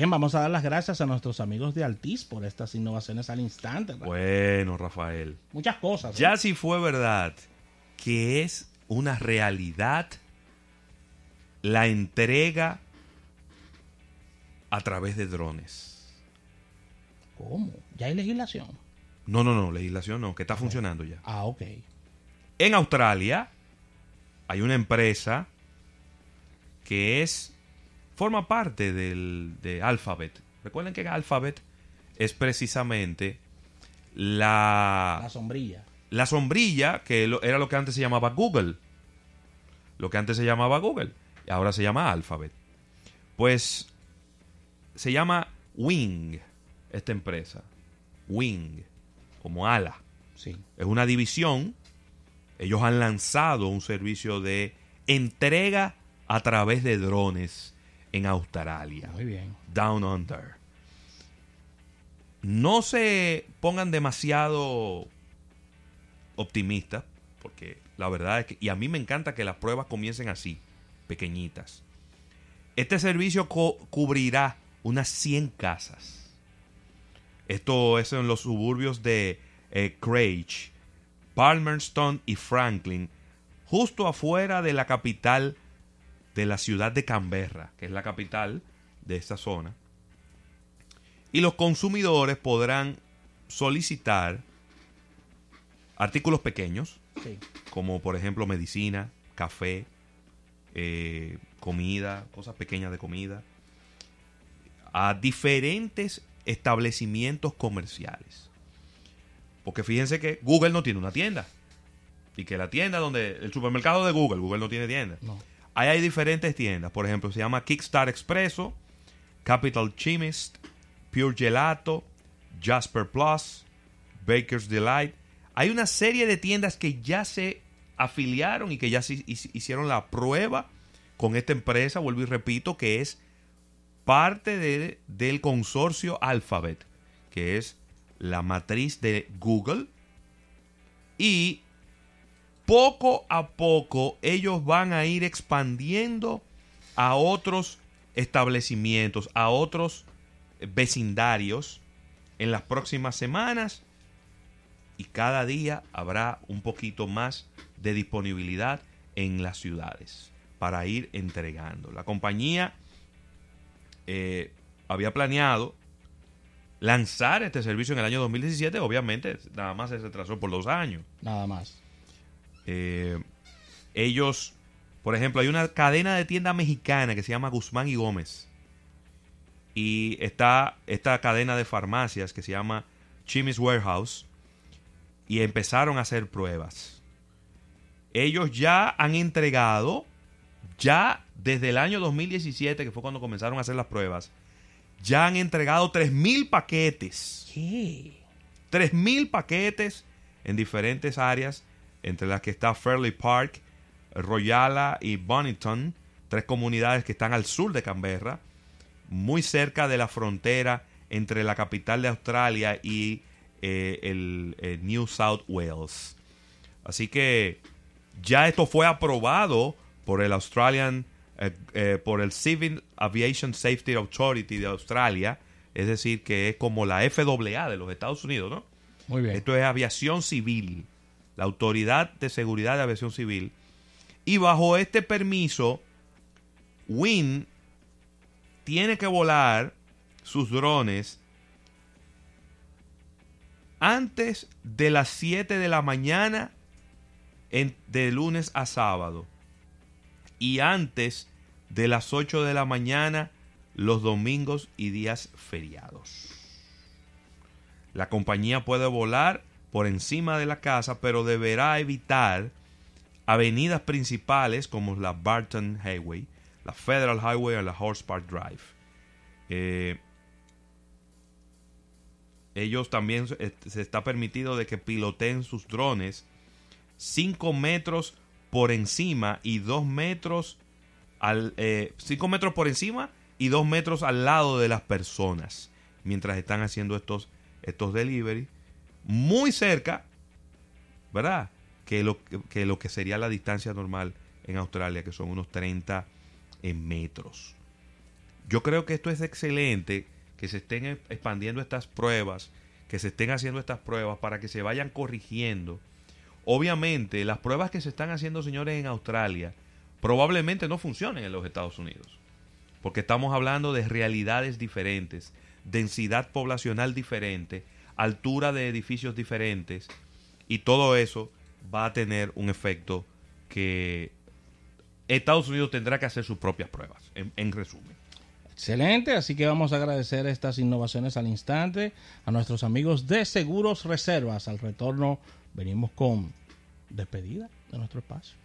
Bien, vamos a dar las gracias a nuestros amigos de Altis por estas innovaciones al instante. Bueno, Rafael. Muchas cosas. Ya si fue verdad que es una realidad la entrega a través de drones. ¿Cómo? ¿Ya hay legislación? No, no, no, legislación no, que está funcionando ya. Ah, ok. En Australia hay una empresa que es forma parte del, de Alphabet. Recuerden que Alphabet es precisamente la... La sombrilla. La sombrilla, que era lo que antes se llamaba Google. Lo que antes se llamaba Google. Ahora se llama Alphabet. Pues se llama Wing, esta empresa. Wing, como ala. Sí. Es una división. Ellos han lanzado un servicio de entrega a través de drones en Australia. Muy bien. Down Under. No se pongan demasiado optimistas, porque la verdad es que, y a mí me encanta que las pruebas comiencen así, pequeñitas. Este servicio cubrirá unas 100 casas. Esto es en los suburbios de eh, Craig, Palmerston y Franklin, justo afuera de la capital de la ciudad de Canberra, que es la capital de esta zona. Y los consumidores podrán solicitar artículos pequeños, como por ejemplo medicina, café, eh, comida, cosas pequeñas de comida, a diferentes establecimientos comerciales. Porque fíjense que Google no tiene una tienda. Y que la tienda donde. El supermercado de Google, Google no tiene tienda. Hay diferentes tiendas. Por ejemplo, se llama Kickstart Expresso, Capital Chemist, Pure Gelato, Jasper Plus, Baker's Delight. Hay una serie de tiendas que ya se afiliaron y que ya se hicieron la prueba con esta empresa, vuelvo y repito, que es parte de, del consorcio Alphabet, que es la matriz de Google. Y poco a poco ellos van a ir expandiendo a otros establecimientos, a otros vecindarios en las próximas semanas y cada día habrá un poquito más de disponibilidad en las ciudades para ir entregando. La compañía eh, había planeado lanzar este servicio en el año 2017, obviamente nada más se retrasó por dos años. Nada más. Eh, ellos, por ejemplo, hay una cadena de tienda mexicana que se llama Guzmán y Gómez. Y está esta cadena de farmacias que se llama Chimis Warehouse. Y empezaron a hacer pruebas. Ellos ya han entregado, ya desde el año 2017, que fue cuando comenzaron a hacer las pruebas, ya han entregado 3.000 paquetes. ¿Qué? 3.000 paquetes en diferentes áreas entre las que está Fairley Park, Royala y Bonington, tres comunidades que están al sur de Canberra, muy cerca de la frontera entre la capital de Australia y eh, el, eh, New South Wales. Así que ya esto fue aprobado por el Australian, eh, por el Civil Aviation Safety Authority de Australia, es decir, que es como la FAA de los Estados Unidos, ¿no? Muy bien. Esto es aviación civil la Autoridad de Seguridad de Aviación Civil. Y bajo este permiso, Win tiene que volar sus drones antes de las 7 de la mañana de lunes a sábado y antes de las 8 de la mañana los domingos y días feriados. La compañía puede volar por encima de la casa, pero deberá evitar avenidas principales como la Barton Highway, la Federal Highway o la Horse Park Drive. Eh, ellos también se está permitido de que piloteen sus drones 5 metros por encima y 2 metros al 5 eh, metros por encima y 2 metros al lado de las personas mientras están haciendo estos estos delivery muy cerca, ¿verdad? Que lo que, sería la distancia normal en Australia, que son unos 30 metros. Yo creo que esto es excelente, que se estén e- expandiendo estas pruebas, que se estén haciendo estas pruebas para que se vayan corrigiendo. Obviamente, las pruebas que se están haciendo, señores, en Australia, probablemente no funcionen en los Estados Unidos, porque estamos hablando de realidades diferentes, densidad poblacional diferente, altura de edificios diferentes, y todo eso va a tener un efecto que Estados Unidos tendrá que hacer sus propias pruebas, en, en resumen. Excelente, así que vamos a agradecer estas innovaciones al instante a nuestros amigos de Seguros Reservas. Al retorno venimos con despedida de nuestro espacio.